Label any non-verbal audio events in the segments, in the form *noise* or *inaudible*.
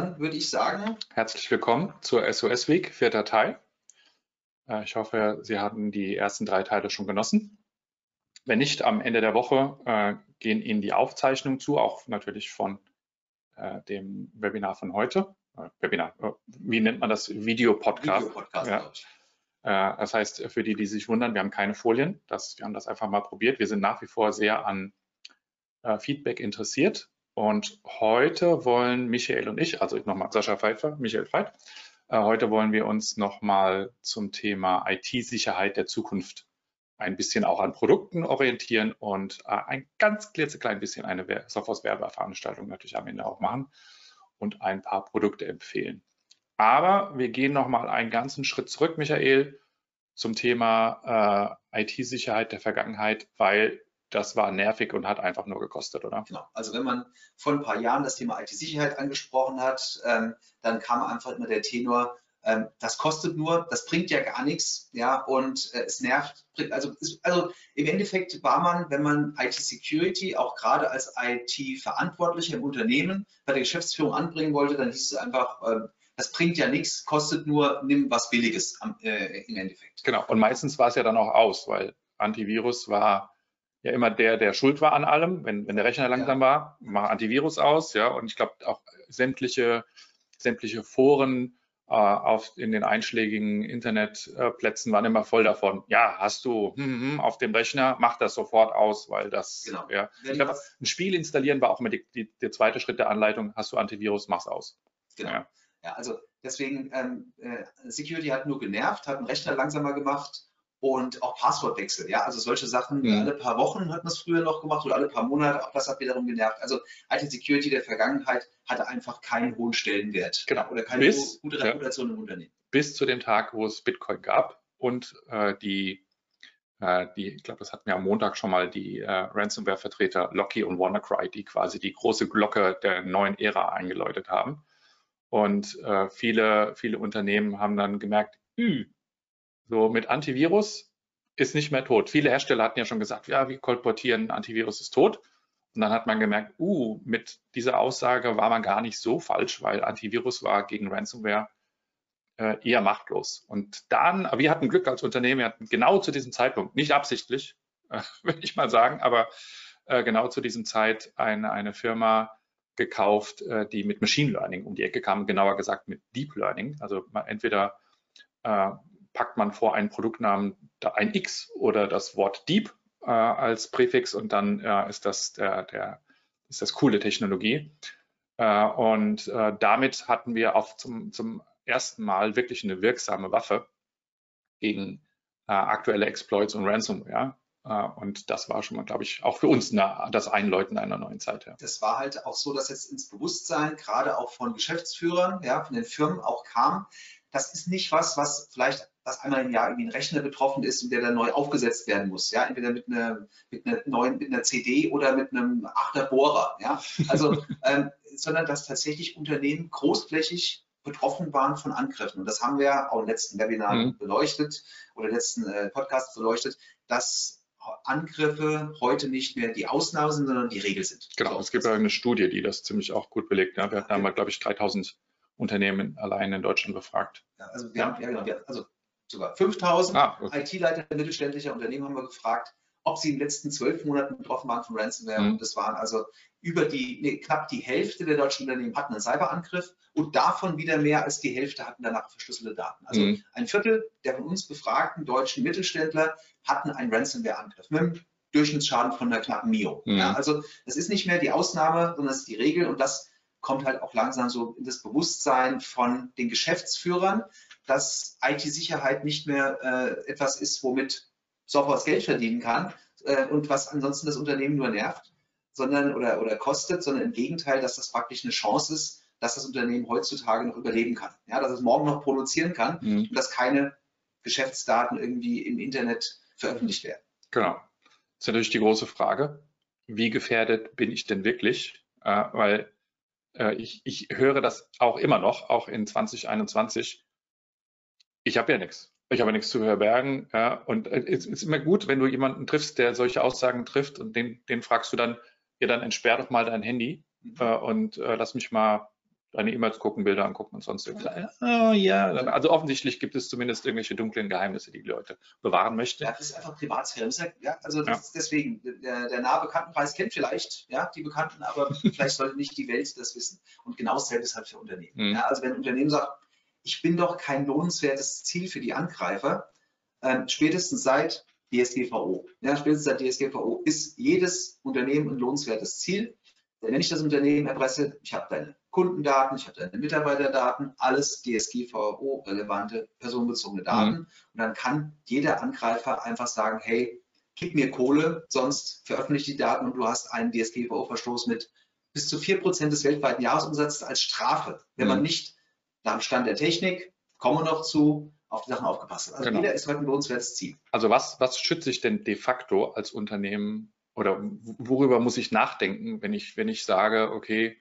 dann würde ich sagen. Herzlich willkommen zur SOS Week, vierter Teil. Äh, ich hoffe, Sie hatten die ersten drei Teile schon genossen. Wenn nicht, am Ende der Woche äh, gehen Ihnen die Aufzeichnungen zu, auch natürlich von äh, dem Webinar von heute. Webinar, wie nennt man das? Videopodcast. Videopodcast ja. Das heißt, für die, die sich wundern, wir haben keine Folien. Das, wir haben das einfach mal probiert. Wir sind nach wie vor sehr an Feedback interessiert. Und heute wollen Michael und ich, also nochmal Sascha Pfeiffer, Michael Veit, heute wollen wir uns nochmal zum Thema IT-Sicherheit der Zukunft ein bisschen auch an Produkten orientieren und äh, ein ganz klitzeklein bisschen eine Software-Werbeveranstaltung natürlich am Ende auch machen und ein paar Produkte empfehlen. Aber wir gehen noch mal einen ganzen Schritt zurück, Michael, zum Thema äh, IT-Sicherheit der Vergangenheit, weil das war nervig und hat einfach nur gekostet, oder? Genau. Also wenn man vor ein paar Jahren das Thema IT-Sicherheit angesprochen hat, ähm, dann kam einfach immer der Tenor, ähm, das kostet nur, das bringt ja gar nichts, ja, und äh, es nervt. Also, ist, also im Endeffekt war man, wenn man IT-Security auch gerade als IT-Verantwortlicher im Unternehmen bei der Geschäftsführung anbringen wollte, dann hieß es einfach, äh, das bringt ja nichts, kostet nur, nimm was Billiges am, äh, im Endeffekt. Genau, und meistens war es ja dann auch aus, weil Antivirus war ja immer der, der schuld war an allem. Wenn, wenn der Rechner langsam ja. war, mach Antivirus aus, ja, und ich glaube auch sämtliche, sämtliche Foren, äh, auf, in den einschlägigen Internetplätzen waren immer voll davon. Ja, hast du hm, hm, hm, auf dem Rechner, mach das sofort aus, weil das, genau. ja. Ich glaub, ein Spiel installieren war auch immer die, die, der zweite Schritt der Anleitung. Hast du Antivirus, mach's aus. Genau. Ja, ja also deswegen, ähm, äh, Security hat nur genervt, hat den Rechner langsamer gemacht und auch Passwortwechsel. Ja, also solche Sachen mhm. alle paar Wochen hat man es früher noch gemacht oder alle paar Monate. Auch das hat wiederum genervt. Also IT Security der Vergangenheit hatte einfach keinen hohen Stellenwert. Genau. Oder keine bis, gute Reputation ja, im Unternehmen. Bis zu dem Tag, wo es Bitcoin gab und äh, die, äh, die, ich glaube, das hatten wir am Montag schon mal, die äh, Ransomware-Vertreter Locky und WannaCry, die quasi die große Glocke der neuen Ära eingeläutet haben. Und äh, viele, viele Unternehmen haben dann gemerkt, so mit Antivirus ist nicht mehr tot. Viele Hersteller hatten ja schon gesagt, ja, wir kolportieren, Antivirus ist tot. Und dann hat man gemerkt, uh, mit dieser Aussage war man gar nicht so falsch, weil Antivirus war gegen Ransomware äh, eher machtlos. Und dann, wir hatten Glück als Unternehmen, wir hatten genau zu diesem Zeitpunkt, nicht absichtlich, äh, *laughs* würde ich mal sagen, aber äh, genau zu diesem Zeit eine, eine Firma gekauft, äh, die mit Machine Learning um die Ecke kam, genauer gesagt mit Deep Learning. Also entweder äh, packt man vor einen Produktnamen ein X oder das Wort Deep äh, als Präfix und dann äh, ist das der, der ist das coole Technologie. Äh, und äh, damit hatten wir auch zum, zum ersten Mal wirklich eine wirksame Waffe gegen äh, aktuelle Exploits und Ransomware. Uh, und das war schon mal, glaube ich, auch für uns eine, das Einläuten einer neuen Zeit. Ja. Das war halt auch so, dass jetzt ins Bewusstsein, gerade auch von Geschäftsführern, ja, von den Firmen auch kam, das ist nicht was, was vielleicht dass einmal im Jahr irgendwie ein Rechner betroffen ist und der dann neu aufgesetzt werden muss. Ja, entweder mit einer, mit einer neuen, mit einer CD oder mit einem Achterbohrer. Ja, also, *laughs* ähm, sondern dass tatsächlich Unternehmen großflächig betroffen waren von Angriffen. Und das haben wir auch im letzten Webinar mhm. beleuchtet oder im letzten äh, Podcast beleuchtet, dass Angriffe heute nicht mehr die Ausnahme sind, sondern die Regel sind. Genau, so, es gibt ja eine Studie, die das ziemlich auch gut belegt. Ja, wir hatten ja. einmal, glaube ich, 3000 Unternehmen allein in Deutschland befragt. Ja, also wir haben, ja, genau, wir, also sogar 5000 ah, okay. IT-Leiter mittelständischer Unternehmen haben wir gefragt, ob sie in den letzten zwölf Monaten betroffen waren von Ransomware. Mhm. Und das waren also über die, nee, knapp die Hälfte der deutschen Unternehmen hatten einen Cyberangriff und davon wieder mehr als die Hälfte hatten danach verschlüsselte Daten. Also mhm. ein Viertel der von uns befragten deutschen Mittelständler hatten einen Ransomware-Angriff mit einem Durchschnittsschaden von einer knappen Mio. Mhm. Ja, also das ist nicht mehr die Ausnahme, sondern es ist die Regel und das kommt halt auch langsam so in das Bewusstsein von den Geschäftsführern, dass IT-Sicherheit nicht mehr äh, etwas ist, womit Software Geld verdienen kann äh, und was ansonsten das Unternehmen nur nervt, sondern oder, oder kostet, sondern im Gegenteil, dass das praktisch eine Chance ist, dass das Unternehmen heutzutage noch überleben kann. Ja, dass es morgen noch produzieren kann mhm. und dass keine Geschäftsdaten irgendwie im Internet veröffentlicht werden. Genau. Das ist natürlich die große Frage. Wie gefährdet bin ich denn wirklich? Äh, weil äh, ich, ich höre das auch immer noch, auch in 2021 ich habe ja nichts. Ich habe ja nichts zu verbergen. Ja, und es ist immer gut, wenn du jemanden triffst, der solche Aussagen trifft und den, den fragst du dann, ja, dann entsperr doch mal dein Handy mhm. äh, und äh, lass mich mal deine E-Mails gucken, Bilder angucken und sonst irgendwas. Oh, ja, also offensichtlich gibt es zumindest irgendwelche dunklen Geheimnisse, die die Leute bewahren möchten. Ja, das ist einfach Privatsphäre. Ja, also ja. deswegen, der, der nahe Bekanntenkreis kennt vielleicht ja, die Bekannten, aber vielleicht sollte nicht die Welt das wissen. Und genau dasselbe ist halt für Unternehmen. Mhm. Ja, also wenn ein Unternehmen sagt, ich bin doch kein lohnenswertes Ziel für die Angreifer, ähm, spätestens seit DSGVO. Ja, spätestens seit DSGVO ist jedes Unternehmen ein lohnenswertes Ziel. Denn wenn ich das Unternehmen erpresse, ich habe deine Kundendaten, ich habe deine Mitarbeiterdaten, alles DSGVO-relevante personenbezogene Daten. Mhm. Und dann kann jeder Angreifer einfach sagen, hey, gib mir Kohle, sonst veröffentliche die Daten und du hast einen DSGVO-Verstoß mit bis zu 4% des weltweiten Jahresumsatzes als Strafe, wenn mhm. man nicht nach Stand der Technik, kommen wir noch zu, auf die Sachen aufgepasst hat. Also genau. jeder ist heute ein lohnenswertes Ziel. Also was, was schütze ich denn de facto als Unternehmen oder worüber muss ich nachdenken, wenn ich, wenn ich sage, okay,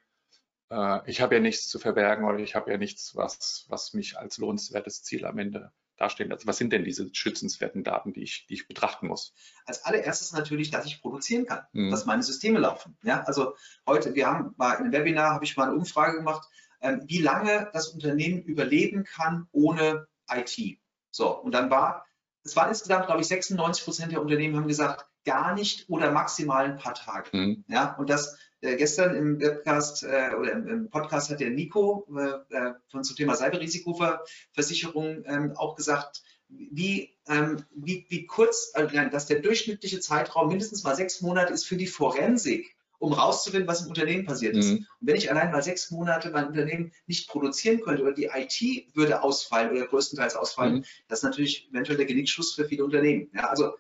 äh, ich habe ja nichts zu verbergen oder ich habe ja nichts, was, was mich als lohnenswertes Ziel am Ende darstellen. Also was sind denn diese schützenswerten Daten, die ich, die ich betrachten muss? Als allererstes natürlich, dass ich produzieren kann, mhm. dass meine Systeme laufen. Ja, also heute, wir haben mal in einem Webinar, habe ich mal eine Umfrage gemacht, wie lange das Unternehmen überleben kann ohne IT. So, und dann war, es waren insgesamt, glaube ich, 96 Prozent der Unternehmen haben gesagt, gar nicht oder maximal ein paar Tage. Mhm. Ja, und das äh, gestern im Webcast äh, oder im, im, Podcast hat der Nico äh, äh von zum Thema Cyberrisikoversicherung ähm, auch gesagt, wie, ähm, wie, wie kurz, äh, dass der durchschnittliche Zeitraum mindestens mal sechs Monate ist für die Forensik um rauszufinden, was im Unternehmen passiert ist. Mhm. Und wenn ich allein mal sechs Monate mein Unternehmen nicht produzieren könnte oder die IT würde ausfallen oder größtenteils ausfallen, mhm. das ist natürlich eventuell der Genickschuss für viele Unternehmen. Ja, also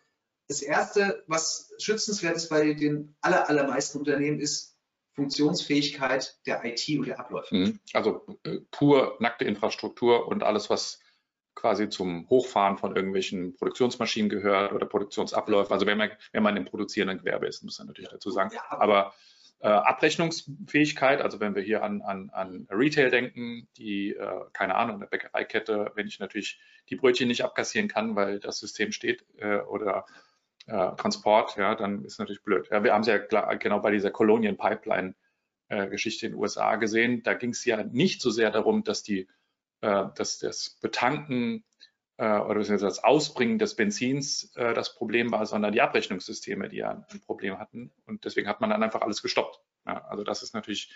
das Erste, was schützenswert ist bei den aller, allermeisten Unternehmen, ist Funktionsfähigkeit der IT und der Abläufe. Mhm. Also äh, pur nackte Infrastruktur und alles, was quasi zum Hochfahren von irgendwelchen Produktionsmaschinen gehört oder Produktionsabläufe. Also wenn man, wenn man im produzierenden Gewerbe ist, muss man natürlich dazu sagen. Aber äh, Abrechnungsfähigkeit, also wenn wir hier an, an, an Retail denken, die, äh, keine Ahnung, eine Bäckereikette, wenn ich natürlich die Brötchen nicht abkassieren kann, weil das System steht äh, oder äh, Transport, ja, dann ist natürlich blöd. Ja, wir haben es ja genau bei dieser Colonial Pipeline äh, Geschichte in den USA gesehen. Da ging es ja nicht so sehr darum, dass die äh, dass das Betanken äh, oder das Ausbringen des Benzins äh, das Problem war, sondern die Abrechnungssysteme, die ja ein Problem hatten. Und deswegen hat man dann einfach alles gestoppt. Ja, also das ist natürlich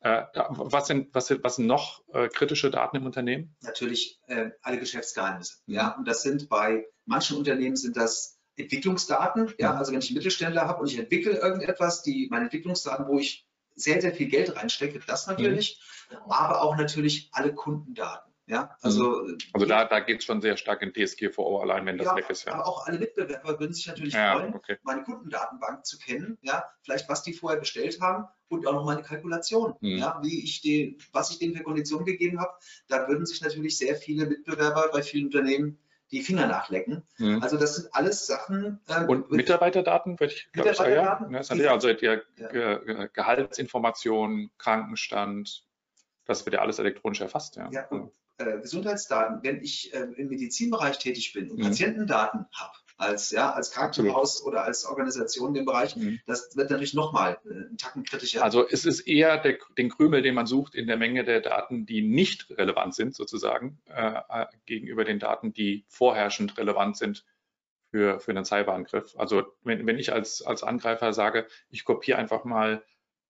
äh, was sind, was, sind, was sind noch äh, kritische Daten im Unternehmen? Natürlich äh, alle Geschäftsgeheimnisse. Mhm. Ja, und das sind bei manchen Unternehmen sind das Entwicklungsdaten. Ja, mhm. also wenn ich einen Mittelständler habe und ich entwickle irgendetwas, die meine Entwicklungsdaten, wo ich sehr, sehr viel Geld reinstecke, das natürlich, mhm. aber auch natürlich alle Kundendaten. Ja, also, mhm. also da, da geht es schon sehr stark in DSGVO allein, wenn das ja, weg ist. Ja. Aber auch alle Mitbewerber würden sich natürlich ja, freuen, okay. meine Kundendatenbank zu kennen, ja, vielleicht was die vorher bestellt haben und auch noch meine Kalkulation, mhm. ja, wie ich den, was ich denen für Konditionen gegeben habe. Da würden sich natürlich sehr viele Mitbewerber bei vielen Unternehmen die Finger nachlecken. Mhm. Also das sind alles Sachen. Ähm, und Mitarbeiterdaten, würde ich glaube ich, ja. Das ja, also ja, ja. Gehaltsinformationen, Krankenstand, das wird ja alles elektronisch erfasst. Ja. ja und, äh, Gesundheitsdaten, wenn ich äh, im Medizinbereich tätig bin und mhm. Patientendaten habe, als, ja, als Krankenhaus Absolut. oder als Organisation in dem Bereich, mhm. das wird natürlich nochmal äh, einen Tacken kritischer. Also es ist eher der, den Krümel, den man sucht in der Menge der Daten, die nicht relevant sind, sozusagen, äh, äh, gegenüber den Daten, die vorherrschend relevant sind für, für einen Cyberangriff. Also wenn, wenn ich als, als Angreifer sage, ich kopiere einfach mal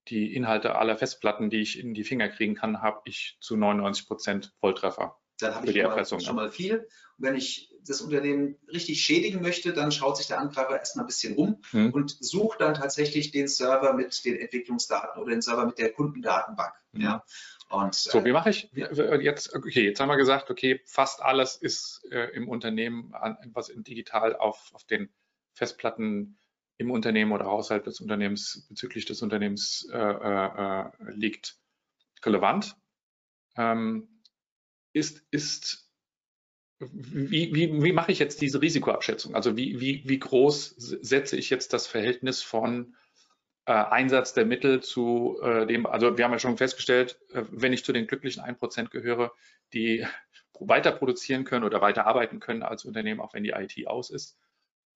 die Inhalte aller Festplatten, die ich in die Finger kriegen kann, habe ich zu 99 Prozent Volltreffer. Dann habe ich schon mal, schon mal, viel. Und wenn ich das Unternehmen richtig schädigen möchte, dann schaut sich der Angreifer erstmal ein bisschen um hm. und sucht dann tatsächlich den Server mit den Entwicklungsdaten oder den Server mit der Kundendatenbank. Hm. Ja. Und, so, äh, wie mache ich ja. jetzt? Okay, jetzt haben wir gesagt, okay, fast alles ist äh, im Unternehmen, was digital auf, auf den Festplatten im Unternehmen oder außerhalb des Unternehmens bezüglich des Unternehmens äh, äh, liegt, relevant. Ähm, ist, ist wie, wie, wie mache ich jetzt diese Risikoabschätzung? Also wie, wie, wie groß setze ich jetzt das Verhältnis von äh, Einsatz der Mittel zu äh, dem, also wir haben ja schon festgestellt, äh, wenn ich zu den glücklichen 1% gehöre, die weiter produzieren können oder weiter arbeiten können als Unternehmen, auch wenn die IT aus ist,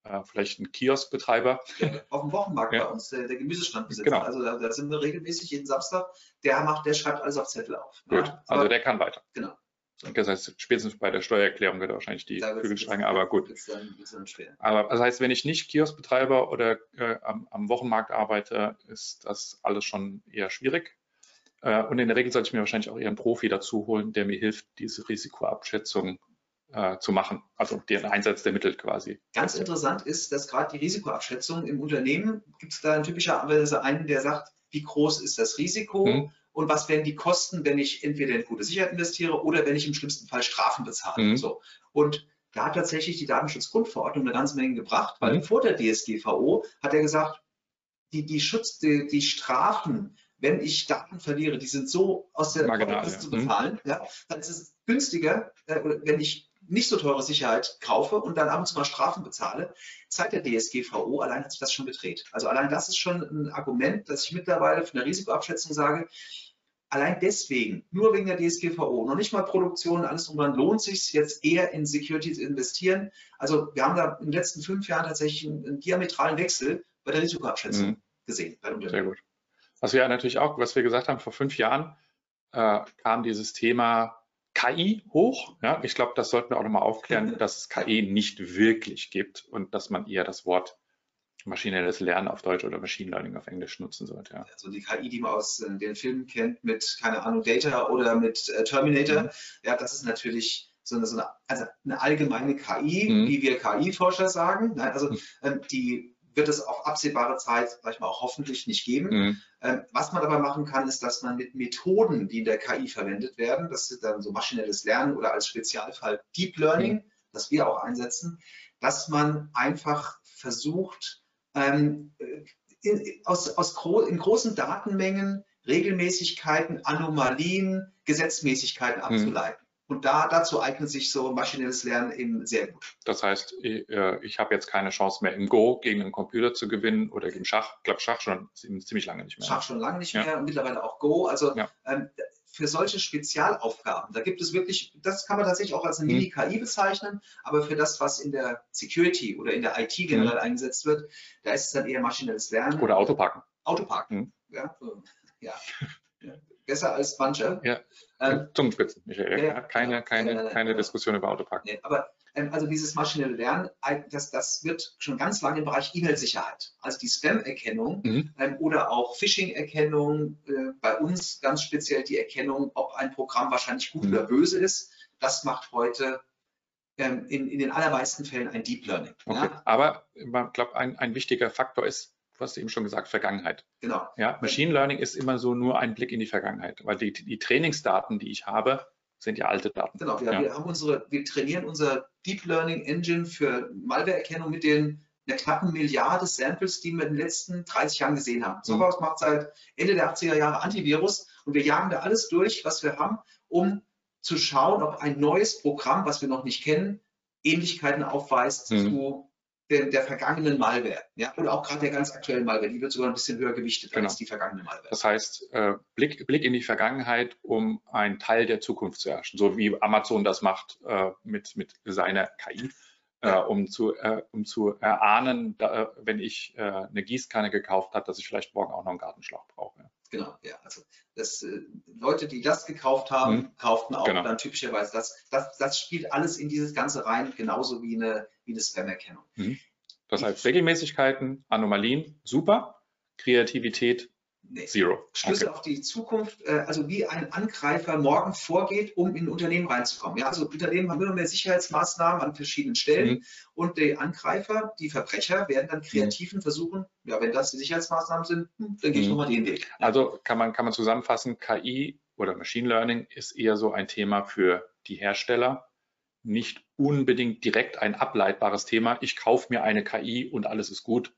äh, vielleicht ein Kioskbetreiber. Ja, auf dem Wochenmarkt ja. bei uns, der, der Gemüsestandbesitzer. Genau. Also da, da, sind wir regelmäßig jeden Samstag. Der macht, der schreibt alles auf Zettel auf. Gut, ja, also der kann weiter. Genau. Das heißt, spätestens bei der Steuererklärung wird er wahrscheinlich die Flügelschlange, aber gut. aber das heißt, wenn ich nicht Kioskbetreiber oder äh, am, am, Wochenmarkt arbeite, ist das alles schon eher schwierig. Äh, und in der Regel sollte ich mir wahrscheinlich auch eher einen Profi dazu holen, der mir hilft, diese Risikoabschätzung äh, zu machen, also den Einsatz der Mittel quasi. Ganz interessant ist, dass gerade die Risikoabschätzung im Unternehmen gibt es da typischerweise einen, der sagt, wie groß ist das Risiko mhm. und was wären die Kosten, wenn ich entweder in gute Sicherheit investiere oder wenn ich im schlimmsten Fall Strafen bezahle. Mhm. So. Und da hat tatsächlich die Datenschutzgrundverordnung eine ganze Menge gebracht, weil mhm. vor der DSGVO hat er gesagt, die, die Schutz, die, die Strafen, wenn ich Daten verliere, die sind so aus der Marginal, ja. zu bezahlen, ja, dann ist es günstiger, äh, wenn ich nicht so teure Sicherheit kaufe und dann ab und zu mal Strafen bezahle. Seit der DSGVO allein hat sich das schon gedreht. Also allein das ist schon ein Argument, dass ich mittlerweile von der Risikoabschätzung sage, allein deswegen, nur wegen der DSGVO, noch nicht mal Produktion, alles drum dran, lohnt sich jetzt eher in Security zu investieren. Also wir haben da in den letzten fünf Jahren tatsächlich einen, einen diametralen Wechsel bei der Risikoabschätzung mhm. gesehen. Sehr gut. Was wir natürlich auch, was wir gesagt haben, vor fünf Jahren äh, kam dieses Thema KI hoch. Ja, ich glaube, das sollten wir auch nochmal aufklären, *laughs* dass es KI nicht wirklich gibt und dass man eher das Wort maschinelles Lernen auf Deutsch oder Machine Learning auf Englisch nutzen sollte. Ja. Also die KI, die man aus äh, den Filmen kennt mit, keine Ahnung, Data oder mit äh, Terminator, mhm. ja, das ist natürlich so eine, so eine, also eine allgemeine KI, mhm. wie wir KI-Forscher sagen. Nein, also mhm. ähm, die wird es auf absehbare Zeit, sag ich mal, auch hoffentlich nicht geben. Mhm. Ähm, was man aber machen kann, ist, dass man mit Methoden, die in der KI verwendet werden, das ist dann so maschinelles Lernen oder als Spezialfall Deep Learning, mhm. das wir auch einsetzen, dass man einfach versucht, ähm, in, aus, aus gro in großen Datenmengen Regelmäßigkeiten, Anomalien, Gesetzmäßigkeiten mhm. Und da, dazu eignet sich so maschinelles Lernen eben sehr gut. Das heißt, ich, äh, ich habe jetzt keine Chance mehr im Go gegen einen Computer zu gewinnen oder gegen Schach. Ich glaube, Schach schon ziemlich lange nicht mehr. Schach schon lange nicht ja. mehr und mittlerweile auch Go. Also ja. ähm, für solche Spezialaufgaben, da gibt es wirklich, das kann man tatsächlich auch als eine mhm. Mini-KI bezeichnen, aber für das, was in der Security oder in der IT generell mhm. eingesetzt wird, da ist es dann eher maschinelles Lernen. Oder Autoparken. Autoparken, mhm. ja. ja. Besser als manche. Ja, ähm, Zungenspitzen, Michael. Ja, keine keine, keine Diskussion über Autoparken. Nee, aber ähm, also dieses maschinelle Lernen, das, das wird schon ganz lange im Bereich E-Mail-Sicherheit, also die Spam-Erkennung mhm. ähm, oder auch Phishing-Erkennung, äh, bei uns ganz speziell die Erkennung, ob ein Programm wahrscheinlich gut mhm. oder böse ist, das macht heute ähm, in, in den allermeisten Fällen ein Deep Learning. Okay. Ja? Aber ich glaube, ein, ein wichtiger Faktor ist, du hast eben schon gesagt, Vergangenheit. Genau. Ja, Machine Learning ist immer so nur ein Blick in die Vergangenheit, weil die, die Trainingsdaten, die ich habe, sind ja alte Daten. Genau, wir, ja. wir, haben unsere, wir trainieren unser Deep Learning Engine für Malwareerkennung mit den einer knappen Milliarde Samples, die wir in den letzten 30 Jahren gesehen haben. Software mhm. macht seit Ende der 80er Jahre Antivirus und wir jagen da alles durch, was wir haben, um zu schauen, ob ein neues Programm, was wir noch nicht kennen, Ähnlichkeiten aufweist mhm. zu der, der vergangenen Malware. Ja? Oder auch gerade der ganz aktuellen Malware, die wird sogar ein bisschen höher gewichtet genau. als die vergangene Malware. Das heißt, äh, Blick, Blick in die Vergangenheit, um einen Teil der Zukunft zu herrschen, so wie Amazon das macht äh, mit, mit seiner KI. Äh, um, zu, äh, um zu erahnen, da, wenn ich äh, eine Gießkanne gekauft habe, dass ich vielleicht morgen auch noch einen Gartenschlauch brauche. Genau, ja. Also das, äh, Leute, die das gekauft haben, mhm. kauften auch genau. dann typischerweise das, das. Das spielt alles in dieses Ganze rein, genauso wie eine, wie eine Spam-Erkennung. Mhm. Das heißt, Regelmäßigkeiten, Anomalien, super. Kreativität, Nee. Zero. Schlüssel okay. auf die Zukunft, äh, also wie ein Angreifer morgen vorgeht, um in ein Unternehmen reinzukommen. Ja, also Unternehmen haben immer mehr Sicherheitsmaßnahmen an verschiedenen Stellen mhm. und die Angreifer, die Verbrecher werden dann kreativen versuchen, ja, wenn das die Sicherheitsmaßnahmen sind, hm, dann gehe ich mhm. nochmal den Weg. Also kann man, kann man zusammenfassen, KI oder Machine Learning ist eher so ein Thema für die Hersteller, nicht unbedingt direkt ein ableitbares Thema. Ich kaufe mir eine KI und alles ist gut,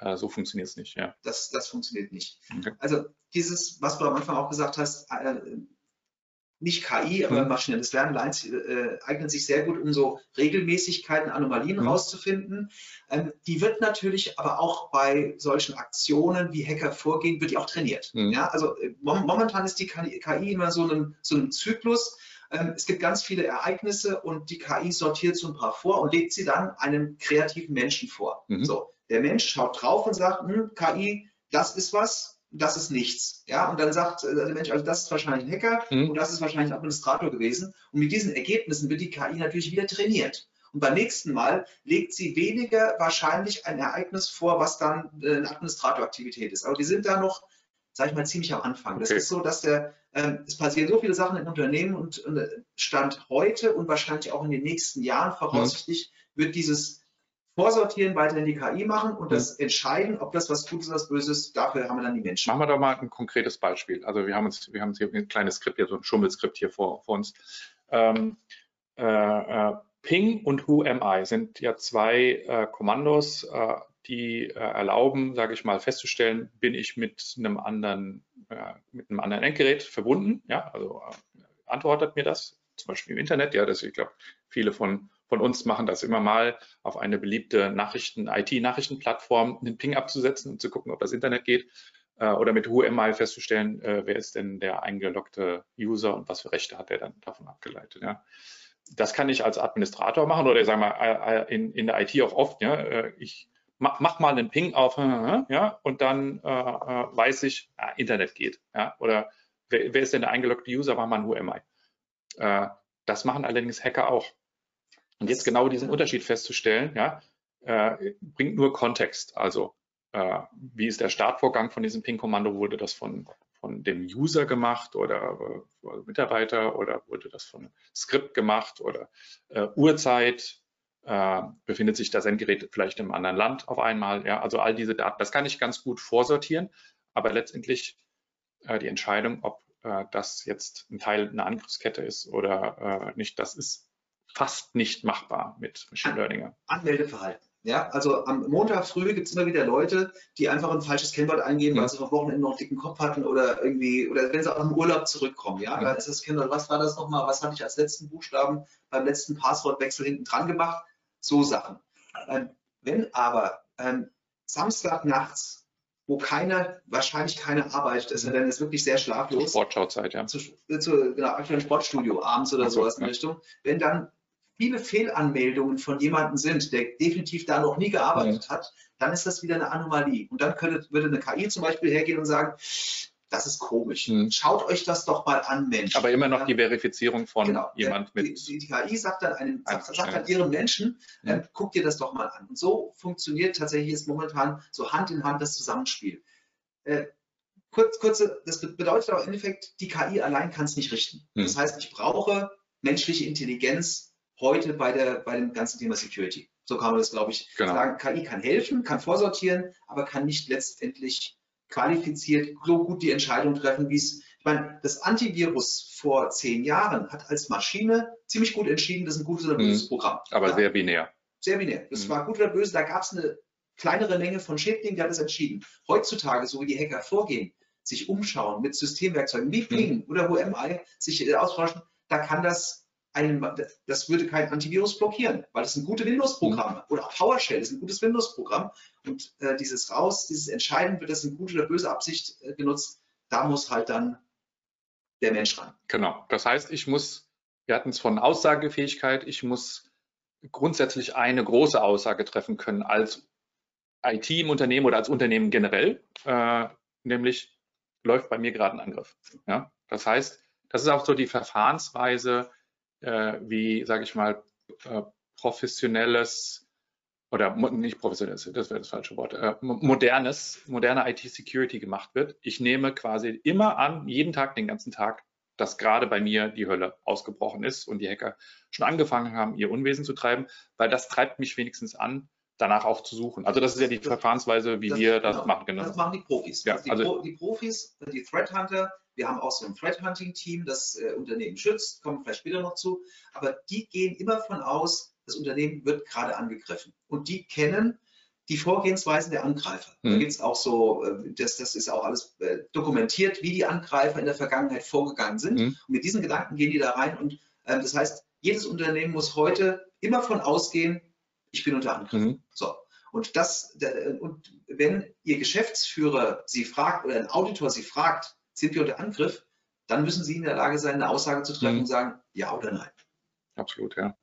äh, so funktioniert es nicht, ja. Das, das funktioniert nicht. Okay. Also dieses, was du am Anfang auch gesagt hast, äh, nicht KI, aber mhm. maschinelles Lernen äh, eignet sich sehr gut, um so Regelmäßigkeiten, Anomalien mhm. rauszufinden. Ähm, die wird natürlich aber auch bei solchen Aktionen, wie Hacker vorgehen, wird die auch trainiert. Mhm. Ja, also äh, momentan ist die KI immer so einem, so einem Zyklus, ähm, es gibt ganz viele Ereignisse und die KI sortiert so ein paar vor und legt sie dann einem kreativen Menschen vor. Mhm. So, der Mensch schaut drauf und sagt, hm, KI, das ist was, das ist nichts. Ja, und dann sagt äh, der Mensch, also das ist wahrscheinlich ein Hacker mhm. und das ist wahrscheinlich ein Administrator gewesen. Und mit diesen Ergebnissen wird die KI natürlich wieder trainiert. Und beim nächsten Mal legt sie weniger wahrscheinlich ein Ereignis vor, was dann äh, eine Administratoraktivität ist. Aber die sind da noch, sage ich mal, ziemlich am Anfang. Okay. Das ist so, dass der, ähm, es passieren so viele Sachen in Unternehmen und, und äh, Stand heute und wahrscheinlich auch in den nächsten Jahren voraussichtlich mhm. wird dieses Vorsortieren weiterhin die KI machen und das entscheiden, ob das was Gutes oder was Böses, dafür haben wir dann die Menschen. Machen wir doch mal ein konkretes Beispiel. Also wir haben uns, wir haben hier ein kleines Skript, hier so ein Schummelskript hier vor, vor uns. Ähm, äh, äh, Ping und Who Am I sind ja zwei äh, Kommandos, äh, die äh, erlauben, sage ich mal, festzustellen, bin ich mit einem anderen, äh, mit einem anderen Endgerät verbunden. Ja, also antwortet mir das, zum Beispiel im Internet. Ja, das, ich glaube, viele von, von uns machen das immer mal, auf eine beliebte Nachrichten, IT-Nachrichtenplattform einen Ping abzusetzen und zu gucken, ob das Internet geht. Äh, oder mit Who Am I festzustellen, wer ist denn der eingeloggte User und was für Rechte hat er dann davon abgeleitet. Ja das kann ich als Administrator machen oder ich sage mal äh, äh, in, in der IT auch oft. Ja, äh, ich mach, mal einen Ping auf, *laughs* ja, und dann äh, weiß ich, ja, Internet geht. Ja, oder wer, wer ist denn der eingeloggte User? Mach mal ein UMI. Äh, das machen allerdings Hacker auch. Und jetzt genau diesen Unterschied festzustellen, ja, äh, bringt nur Kontext. Also äh, wie ist der Startvorgang von diesem Ping-Kommando? Wurde das von von dem User gemacht oder äh, Mitarbeiter oder wurde das von Skript gemacht oder äh, Uhrzeit, äh, befindet sich das Endgerät vielleicht im anderen Land auf einmal. Ja, also all diese Daten, das kann ich ganz gut vorsortieren, aber letztendlich äh, die Entscheidung, ob äh, das jetzt ein Teil einer Angriffskette ist oder nicht, das ist fast nicht machbar mit Machine Learning. Anmeldeverhalten. Ja, also am Montag früh gibt es immer wieder Leute, die einfach ein falsches Kennwort eingeben, weil sie am Wochenende noch einen dicken Kopf hatten oder irgendwie, oder wenn sie auch im Urlaub zurückkommen, ja, da ist das Kennwort, was war das nochmal, was hatte ich als letzten Buchstaben beim letzten Passwortwechsel hinten dran gemacht? So Sachen. Ähm, wenn aber ähm, Samstag nachts, wo keiner, wahrscheinlich keiner arbeitet, ist, dann ist wirklich sehr schlaflos. Sportschauzeit, ja. Zu, zu genau, aktuellen Sportstudio abends oder so, sowas in Richtung. Wenn dann viele Fehlanmeldungen von jemandem sind, der definitiv da noch nie gearbeitet ja. hat, dann ist das wieder eine Anomalie. Und dann könnte, würde eine KI zum Beispiel hergehen und sagen, das ist komisch. Hm. Schaut euch das doch mal an, Mensch. Aber immer noch die Verifizierung von genau, jemand mit. Die, die, KI sagt dann, einem, sagt, sagt dann ihrem Menschen, hm. äh, guck dir das doch mal an. Und so funktioniert tatsächlich jetzt momentan so Hand in Hand das Zusammenspiel. Äh, kurz, kurze, das bedeutet aber im Endeffekt, die KI allein kann es nicht richten. Hm. Das heißt, ich brauche menschliche Intelligenz heute bei, der, bei dem ganzen Thema Security. So kann man das, glaube ich, genau. sagen. KI kann helfen, kann vorsortieren, aber kann nicht letztendlich qualifiziert so gut die Entscheidung treffen, wie es. Ich meine, das Antivirus vor zehn Jahren hat als Maschine ziemlich gut entschieden, das ist ein gutes oder böses mhm. Programm. Aber ja. sehr binär. Sehr binär. Das mhm. war gut oder böse, da gab es eine kleinere Menge von Schädlingen, die hat es entschieden. Heutzutage, so wie die Hacker vorgehen, sich umschauen mit Systemwerkzeugen wie Ping mhm. oder WMI, sich äh, austauschen, da kann das einen, das würde kein Antivirus blockieren, weil das sind gute Windows-Programme mhm. oder auch PowerShell ist ein gutes Windows-Programm und äh, dieses raus, dieses Entscheiden, wird das in gute oder böse Absicht äh, genutzt, da muss halt dann der Mensch ran. Genau, das heißt, ich muss, wir hatten es von Aussagefähigkeit, ich muss grundsätzlich eine große Aussage treffen können als IT im Unternehmen oder als Unternehmen generell, äh, nämlich läuft bei mir gerade ein Angriff. Ja? Das heißt, das ist auch so die Verfahrensweise, äh, wie, sage ich mal, äh, professionelles oder nicht professionelles, das wäre das falsche Wort, äh, modernes, moderne IT-Security gemacht wird. Ich nehme quasi immer an, jeden Tag, den ganzen Tag, dass gerade bei mir die Hölle ausgebrochen ist und die Hacker schon angefangen haben, ihr Unwesen zu treiben, weil das treibt mich wenigstens an, danach auch zu suchen. Also das ist ja die Verfahrensweise, wie das, wir das genau, machen. Genau. Das machen die Profis. Ja, die, also, die Profis, die Threat Hunter, wir haben auch so ein Threat Hunting Team, das äh, Unternehmen schützt, kommen wir vielleicht später noch zu. Aber die gehen immer von aus, das Unternehmen wird gerade angegriffen. Und die kennen die Vorgehensweisen der Angreifer. Mhm. Da gibt es auch so, äh, das, das ist auch alles äh, dokumentiert, wie die Angreifer in der Vergangenheit vorgegangen sind. Mhm. Und mit diesen Gedanken gehen die da rein. Und äh, das heißt, jedes Unternehmen muss heute immer von ausgehen, ich bin unter Angriff. Mhm. So. Und das, und wenn Ihr Geschäftsführer Sie fragt oder ein Auditor Sie fragt, sind wir unter Angriff, dann müssen Sie in der Lage sein, eine Aussage zu treffen mhm. und sagen, ja oder nein. Absolut, ja.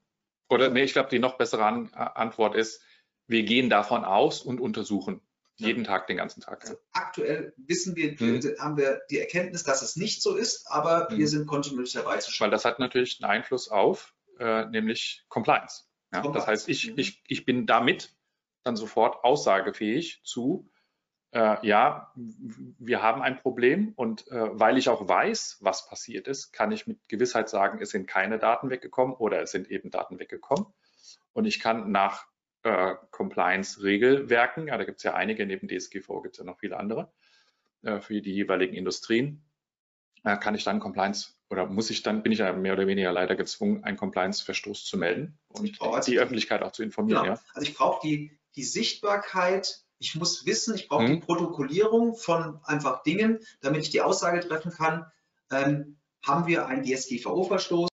Oder nee, ich glaube, die noch bessere An Antwort ist, wir gehen davon aus und untersuchen. Jeden Tag, den ganzen Tag. Also aktuell wissen wir, hm. haben wir die Erkenntnis, dass es nicht so ist, aber hm. wir sind kontinuierlich dabei zu schauen. Weil das hat natürlich einen Einfluss auf, äh, nämlich Compliance. Ja? Das heißt, ich, mhm. ich, ich bin damit dann sofort aussagefähig zu, äh, ja, wir haben ein Problem und äh, weil ich auch weiß, was passiert ist, kann ich mit Gewissheit sagen, es sind keine Daten weggekommen oder es sind eben Daten weggekommen. Und ich kann nach äh, Compliance-Regelwerken, ja, da gibt es ja einige, neben DSGVO gibt es ja noch viele andere, äh, für die jeweiligen Industrien, kann ich dann Compliance oder muss ich dann, bin ich ja mehr oder weniger leider gezwungen, einen Compliance-Verstoß zu melden und also die Öffentlichkeit auch zu informieren. Genau. Ja. Also ich brauche die, die Sichtbarkeit ich muss wissen, ich brauche hm. die Protokollierung von einfach Dingen, damit ich die Aussage treffen kann, ähm, haben wir einen DSGVO-Verstoß?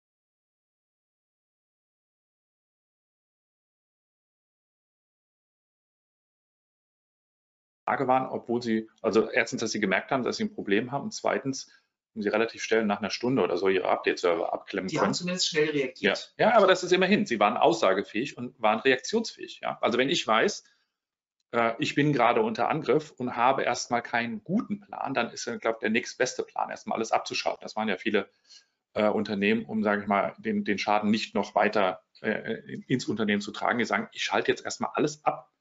Frage waren, obwohl sie, also erstens, dass sie gemerkt haben, dass sie ein Problem haben und zweitens, sie relativ schnell nach einer Stunde oder so ihre Update-Server abklemmen die können. Die haben zumindest schnell reagiert. Ja. ja, aber das ist immerhin. Sie waren aussagefähig und waren reaktionsfähig. Ja? Also wenn ich weiß, äh, ich bin gerade unter Angriff und habe erstmal keinen guten Plan, dann ist, glaube ich, der nächstbeste Plan, erstmal alles abzuschalten. Das waren ja viele äh, Unternehmen, um, sage ich mal, den, den Schaden nicht noch weiter äh, ins Unternehmen zu tragen. Die sagen, ich schalte jetzt erstmal alles ab, äh,